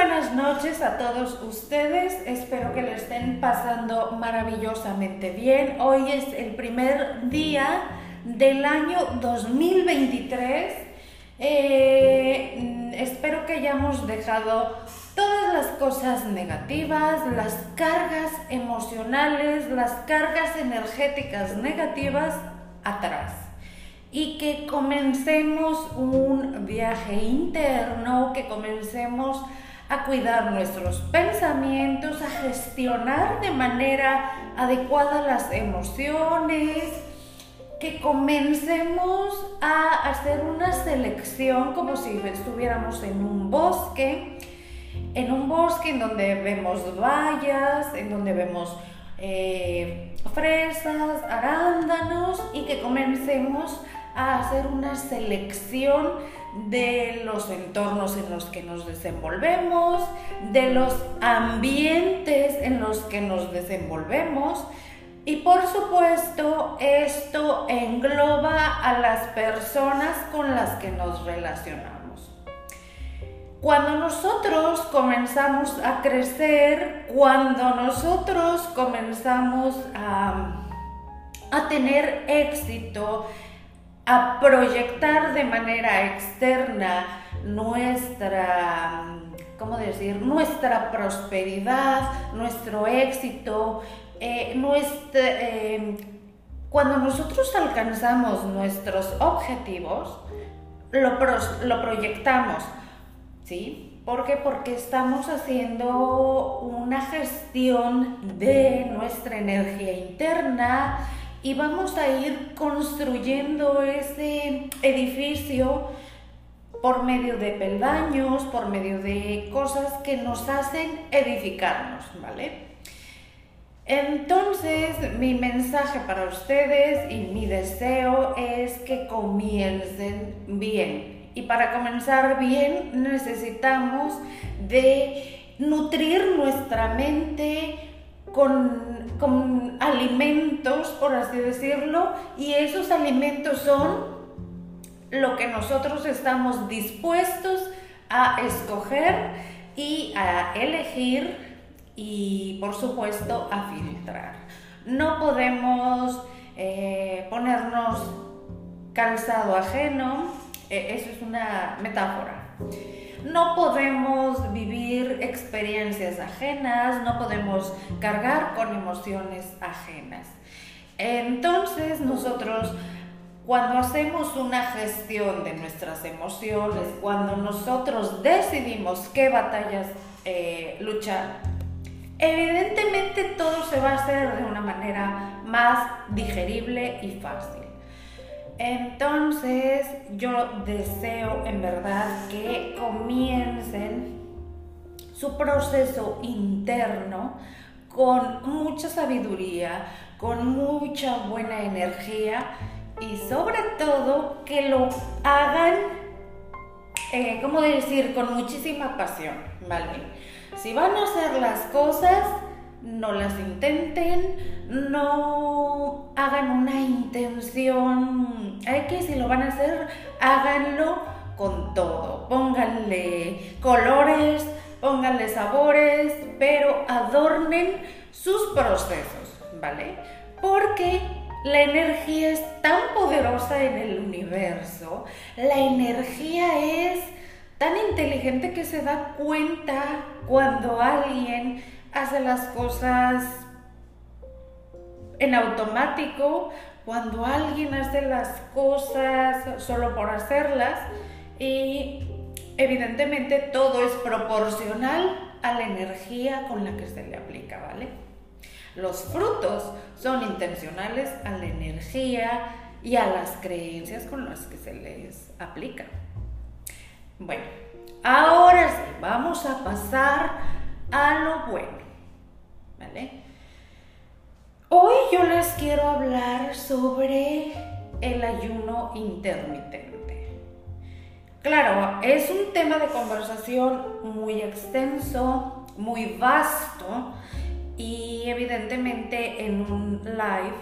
buenas noches a todos ustedes. Espero que lo estén pasando maravillosamente bien. Hoy es el primer día del año 2023. Eh, espero que hayamos dejado todas las cosas negativas, las cargas emocionales, las cargas energéticas negativas atrás y que comencemos un viaje interno, que comencemos a cuidar nuestros pensamientos, a gestionar de manera adecuada las emociones, que comencemos a hacer una selección como si estuviéramos en un bosque, en un bosque en donde vemos vallas, en donde vemos eh, fresas, arándanos y que comencemos a hacer una selección de los entornos en los que nos desenvolvemos, de los ambientes en los que nos desenvolvemos y por supuesto esto engloba a las personas con las que nos relacionamos. Cuando nosotros comenzamos a crecer, cuando nosotros comenzamos a, a tener éxito, a proyectar de manera externa nuestra, ¿cómo decir?, nuestra prosperidad, nuestro éxito, eh, eh, cuando nosotros alcanzamos nuestros objetivos, lo, lo proyectamos, ¿sí? ¿Por qué? Porque estamos haciendo una gestión de nuestra energía interna, y vamos a ir construyendo ese edificio por medio de peldaños, por medio de cosas que nos hacen edificarnos, ¿vale? Entonces, mi mensaje para ustedes y mi deseo es que comiencen bien. Y para comenzar bien necesitamos de nutrir nuestra mente, con, alimentos, por así decirlo, y esos alimentos son lo que nosotros estamos dispuestos a escoger y a elegir y por supuesto a filtrar. No podemos eh, ponernos calzado ajeno, e, eso es una metáfora. No podemos vivir experiencias ajenas, no podemos cargar con emociones ajenas. Entonces nosotros cuando hacemos una gestión de nuestras emociones, cuando nosotros decidimos qué batallas eh, luchar, evidentemente todo se va a hacer de una manera más digerible y fácil. Entonces yo deseo en verdad que comiencen su proceso interno con mucha sabiduría, con mucha buena energía y sobre todo que lo hagan, eh, ¿cómo decir?, con muchísima pasión, ¿vale? Si van a hacer las cosas, no las intenten, no hagan una intención, hay que si lo van a hacer, háganlo con todo, pónganle colores, pónganle sabores, pero adornen sus procesos, ¿vale? Porque la energía es tan poderosa en el universo, la energía es tan inteligente que se da cuenta cuando alguien hace las cosas en automático, cuando alguien hace las cosas solo por hacerlas y evidentemente todo es proporcional a la energía con la que se le aplica, ¿vale? Los frutos son intencionales a la energía y a las creencias con las que se les aplica. Bueno, ahora sí, vamos a pasar a lo bueno. ¿Vale? Hoy yo les quiero hablar sobre el ayuno intermitente. Claro, es un tema de conversación muy extenso, muy vasto y evidentemente en un live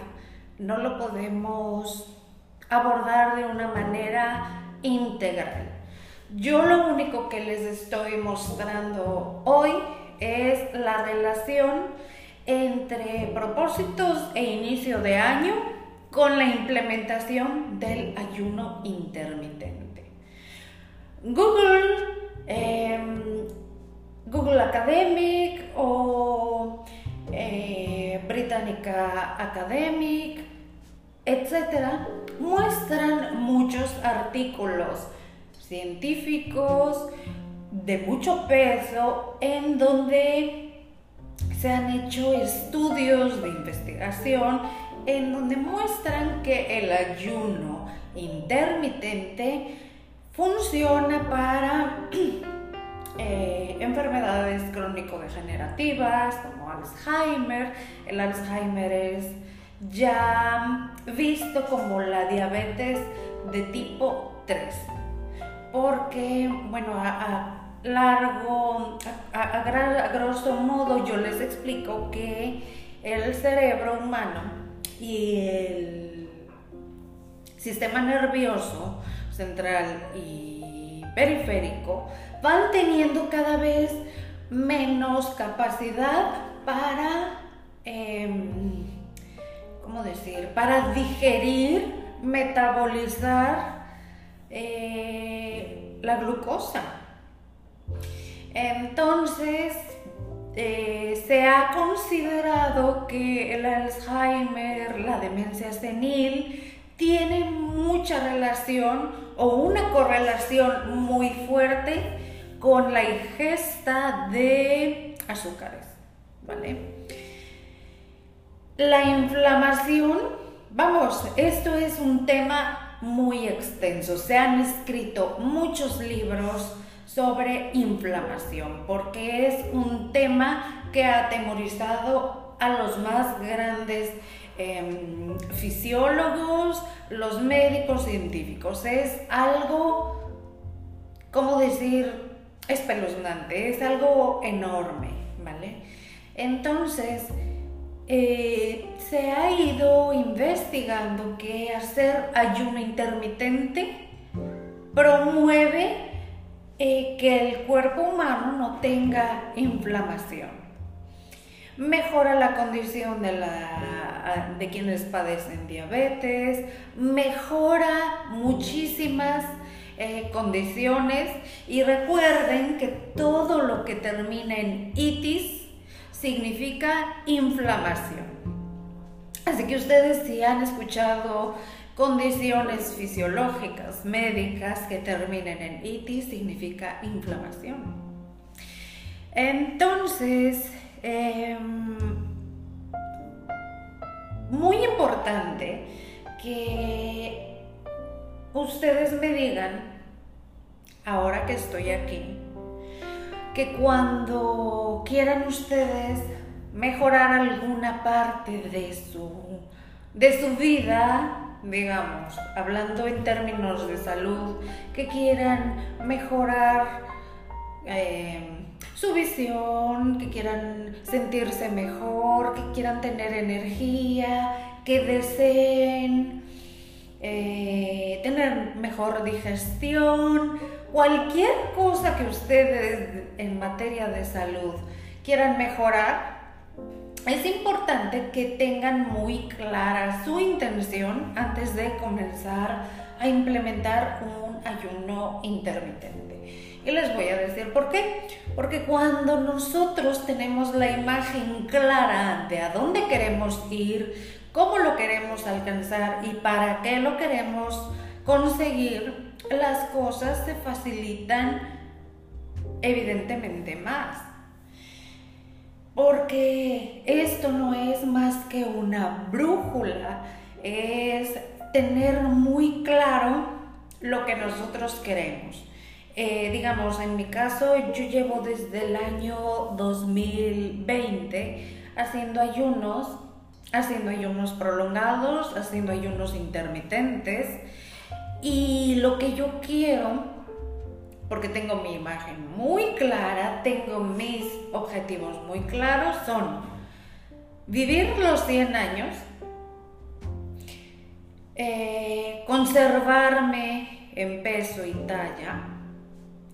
no lo podemos abordar de una manera integral. Yo lo único que les estoy mostrando hoy es la relación entre propósitos e inicio de año con la implementación del ayuno intermitente. Google, em, Google Academic o eh, Britannica Academic, etcétera, muestran muchos artículos científicos de mucho peso en donde se han hecho estudios de investigación en donde muestran que el ayuno intermitente funciona para eh, enfermedades crónico-degenerativas como Alzheimer. El Alzheimer es ya visto como la diabetes de tipo 3, porque, bueno, a, largo, a, grosso modo yo les explico que el cerebro humano y el sistema nervioso central y periférico van teniendo cada vez menos capacidad para em, ¿cómo decir? Para digerir, metabolizar eh, la glucosa. Entonces, eh, se ha considerado que el Alzheimer, la demencia senil, tiene mucha relación o una correlación muy fuerte con la ingesta de azúcares, ¿vale? La inflamación, vamos, esto es un tema muy extenso. Se han escrito muchos libros sobre inflamación porque es un tema que ha atemorizado a los más grandes em, fisiólogos, los médicos científicos. Es algo, ¿cómo decir? Espeluznante, es algo enorme, ¿vale? Entonces, eh, se ha ido investigando que hacer ayuno intermitente promueve eh, que el cuerpo humano no tenga inflamación. Mejora la condición de, la, de quienes padecen diabetes, mejora muchísimas eh, condiciones y recuerden que todo lo que termina en itis significa inflamación. Así que ustedes si han escuchado condiciones fisiológicas, médicas que terminen en itis, significa inflamación. Entonces, em, muy importante que ustedes me digan, ahora que estoy aquí, que cuando quieran ustedes mejorar alguna parte de su, de su vida, digamos, hablando en términos de salud, que quieran mejorar eh, su visión, que quieran sentirse mejor, que quieran tener energía, que deseen eh, tener mejor digestión, cualquier cosa que ustedes en materia de salud quieran mejorar, es importante que tengan muy clara su intención antes de comenzar a implementar un ayuno intermitente. Y les voy a decir por qué. Porque cuando nosotros tenemos la imagen clara de a dónde queremos ir, cómo lo queremos alcanzar y para qué lo queremos conseguir, las cosas se facilitan evidentemente más. Porque esto no es más que una brújula, es tener muy claro lo que nosotros queremos. Eh, digamos, en mi caso, yo llevo desde el año 2020 haciendo ayunos, haciendo ayunos prolongados, haciendo ayunos intermitentes y lo que yo quiero, porque tengo mi imagen muy clara, tengo mis objetivos muy claros, son vivir los 100 años, eh, conservarme en peso y talla,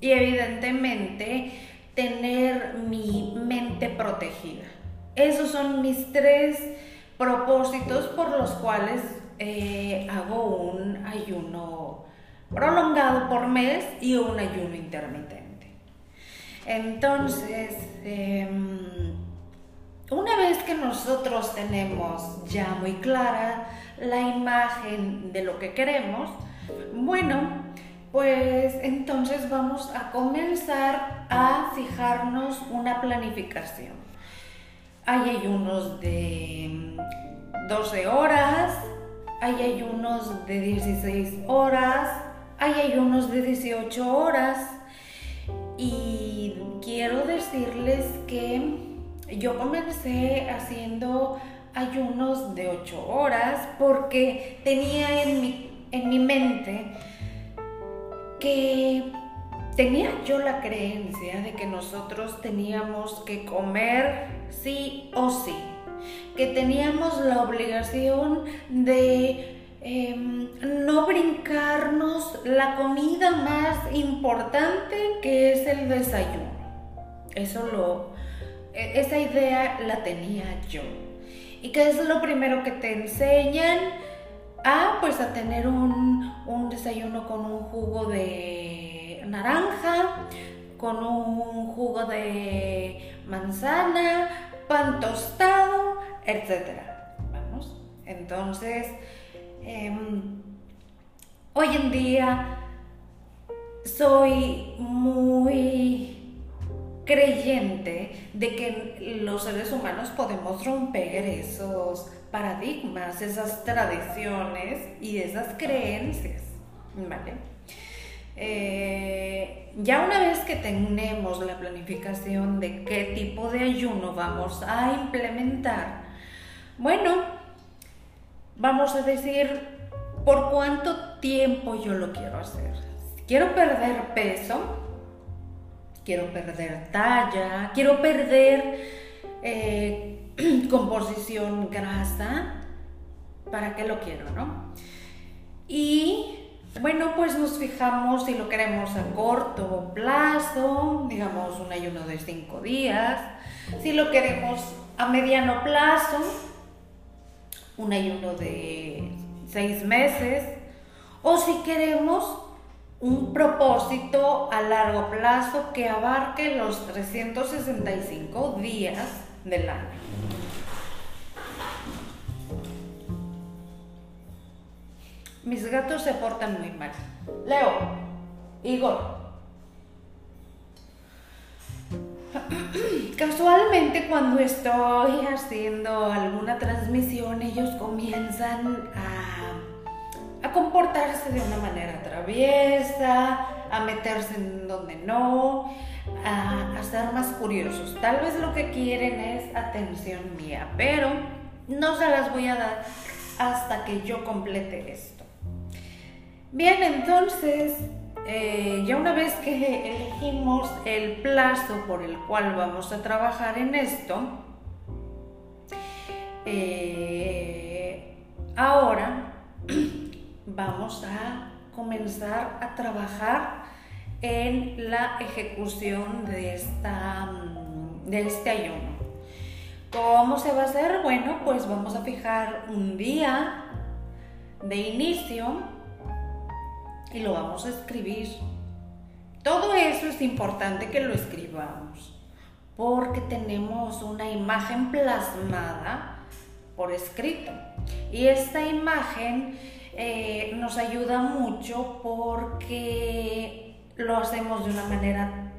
y evidentemente tener mi mente protegida. Esos son mis tres propósitos por los cuales eh, hago un ayuno prolongado por mes y un ayuno intermitente. Entonces, em, una vez que nosotros tenemos ya muy clara la imagen de lo que queremos, bueno, pues entonces vamos a comenzar a fijarnos una planificación. Hay ayunos de 12 horas, hay ayunos de 16 horas, hay ayunos de 18 horas. Y quiero decirles que yo comencé haciendo ayunos de 8 horas porque tenía en mi, en mi mente que tenía yo la creencia de que nosotros teníamos que comer sí o sí, que teníamos la obligación de em, no brincarnos la comida más importante que es el desayuno. Eso lo, e, esa idea la tenía yo. ¿Y qué es lo primero que te enseñan? Ah, pues a tener un, un desayuno con un jugo de naranja, con un jugo de manzana, pan tostado, etc. Vamos. Entonces, em, hoy en día soy muy creyente de que los seres humanos podemos romper esos paradigmas, esas tradiciones y esas creencias. ¿Vale? Eh, ya una vez que tenemos la planificación de qué tipo de ayuno vamos a implementar, bueno, vamos a decir por cuánto tiempo yo lo quiero hacer. Quiero perder peso, quiero perder talla, quiero perder eh, composición grasa, ¿para qué lo quiero, no? Y bueno, pues nos fijamos si lo queremos a corto plazo, digamos un ayuno de cinco días, si lo queremos a mediano plazo, un ayuno de seis meses, o si queremos un propósito a largo plazo que abarque los 365 días del año. Mis gatos se portan muy mal. Leo, Igor. Casualmente cuando estoy haciendo alguna transmisión ellos comienzan a, comportarse de una manera traviesa, a meterse en donde no, a, a ser más curiosos. Tal vez lo que quieren es atención mía, pero no se las voy a dar hasta que yo complete esto. Bien, entonces, eh, ya una vez que elegimos el plazo por el cual vamos a trabajar en esto, eh, ahora vamos a comenzar a trabajar en la ejecución de, esta, de este ayuno. ¿Cómo se va a hacer? Bueno, pues vamos a fijar un día de inicio y lo vamos a escribir. Todo eso es importante que lo escribamos porque tenemos una imagen plasmada por escrito. Y esta imagen eh, nos ayuda mucho porque lo hacemos de una manera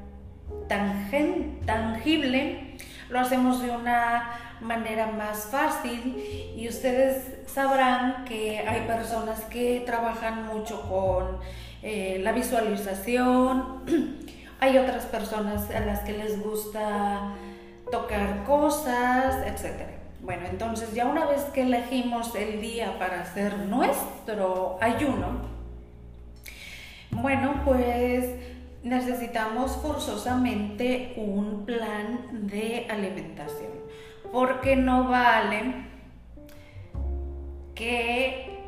tangible, lo hacemos de una manera más fácil. Y ustedes sabrán que hay personas que trabajan mucho con eh, la visualización, hay otras personas a las que les gusta tocar cosas, etc. Bueno, entonces ya una vez que elegimos el día para hacer nuestro ayuno, bueno, pues necesitamos forzosamente un plan de alimentación porque no vale que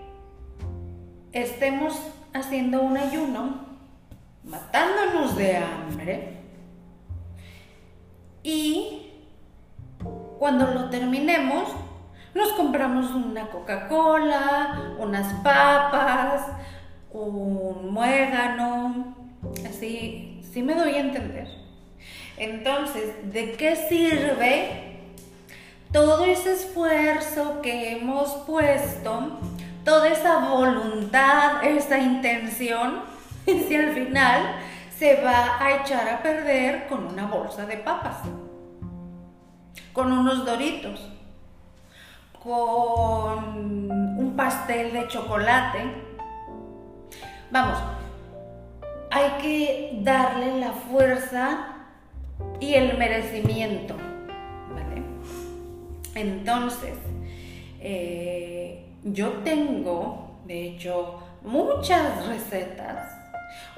estemos haciendo un ayuno, matándonos de hambre. Y cuando lo terminemos, nos compramos una Coca-Cola, unas papas, un muégano, así, sí me doy a entender. Entonces, ¿de qué sirve todo ese esfuerzo que hemos puesto, toda esa voluntad, esa intención, si al final se va a echar a perder con una bolsa de papas, con unos doritos, con un pastel de chocolate? Vamos, hay que darle la fuerza y el merecimiento. Entonces, eh, yo tengo, de hecho, muchas recetas.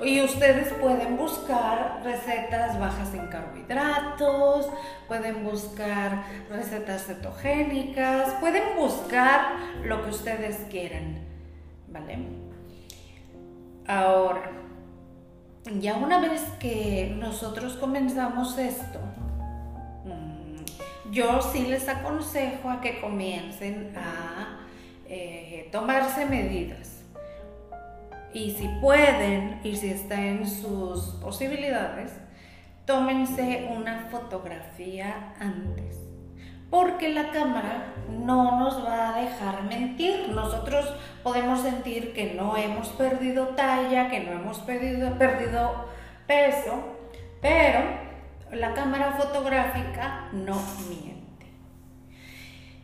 Y ustedes pueden buscar recetas bajas en carbohidratos, pueden buscar recetas cetogénicas, pueden buscar lo que ustedes quieran, ¿vale? Ahora, ya una vez que nosotros comenzamos esto, yo sí les aconsejo a que comiencen a eh, tomarse medidas. Y si pueden y si está en sus posibilidades, tómense una fotografía antes porque la cámara no nos va a dejar mentir. Nosotros podemos sentir que no hemos perdido talla, que no hemos perdido, perdido peso, pero la cámara fotográfica no miente.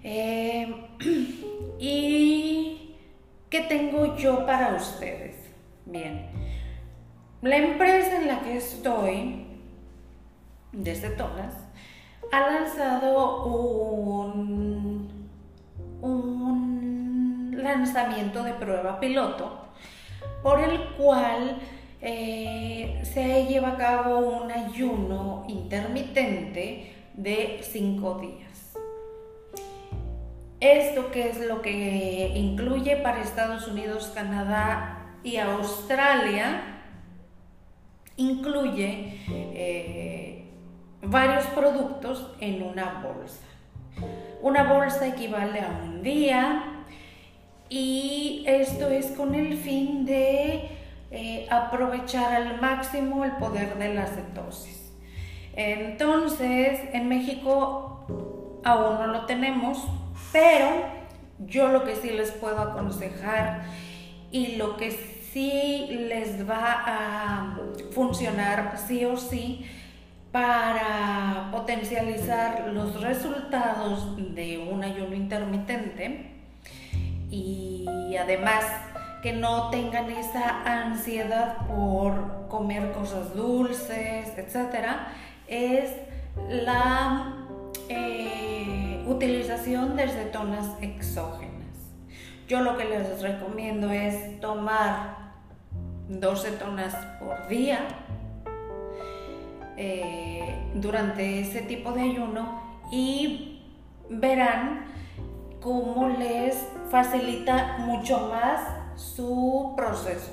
Eh, ¿Y qué tengo yo para ustedes? Bien, la empresa en la que estoy, desde Tonas, ha lanzado un, lanzamiento de prueba piloto por el cual eh, se lleva a cabo un ayuno intermitente de cinco días. Esto que es lo que incluye para Estados Unidos, Canadá y Australia, incluye eh, varios productos en una bolsa. Una bolsa equivale a un día y esto es con el fin de eh, aprovechar al máximo el poder de la cetosis. Entonces, en México aún no lo tenemos, pero yo lo que sí les puedo aconsejar y lo que sí les va a funcionar sí o sí para potencializar los resultados de un ayuno intermitente y además que no tengan esa ansiedad por comer cosas dulces, etc., es la eh, utilización de cetonas exógenas. Yo lo que les recomiendo es tomar dos cetonas por día eh, durante ese tipo de ayuno y verán cómo les facilita mucho más su proceso.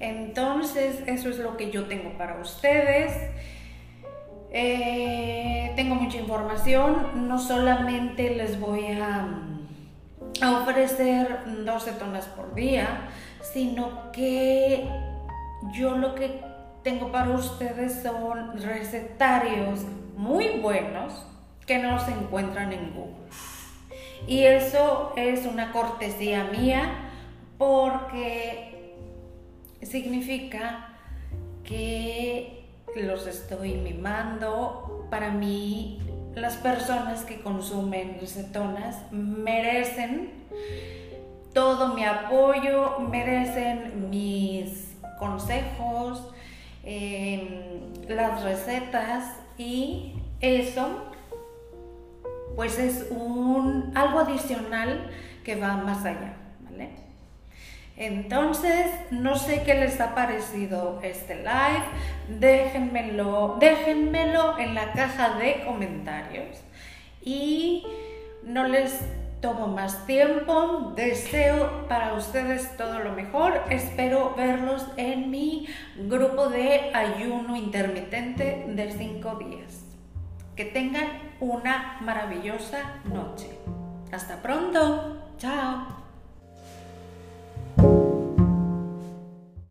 Entonces, eso es lo que yo tengo para ustedes. Eh, tengo mucha información, no solamente les voy a, a ofrecer 12 tonas por día, sino que yo lo que tengo para ustedes son recetarios muy buenos que no se encuentran en Google. Y eso es una cortesía mía porque significa que los estoy mimando. Para mí, las personas que consumen cetonas merecen todo mi apoyo, merecen mis consejos, Em, las recetas y eso pues es un algo adicional que va más allá, ¿vale? Entonces, no sé qué les ha parecido este live, déjenmelo, déjenmelo en la caja de comentarios y no les tomo más tiempo. Deseo para ustedes todo lo mejor. Espero verlos en mi grupo de ayuno intermitente de 5 días. Que tengan una maravillosa noche. Hasta pronto.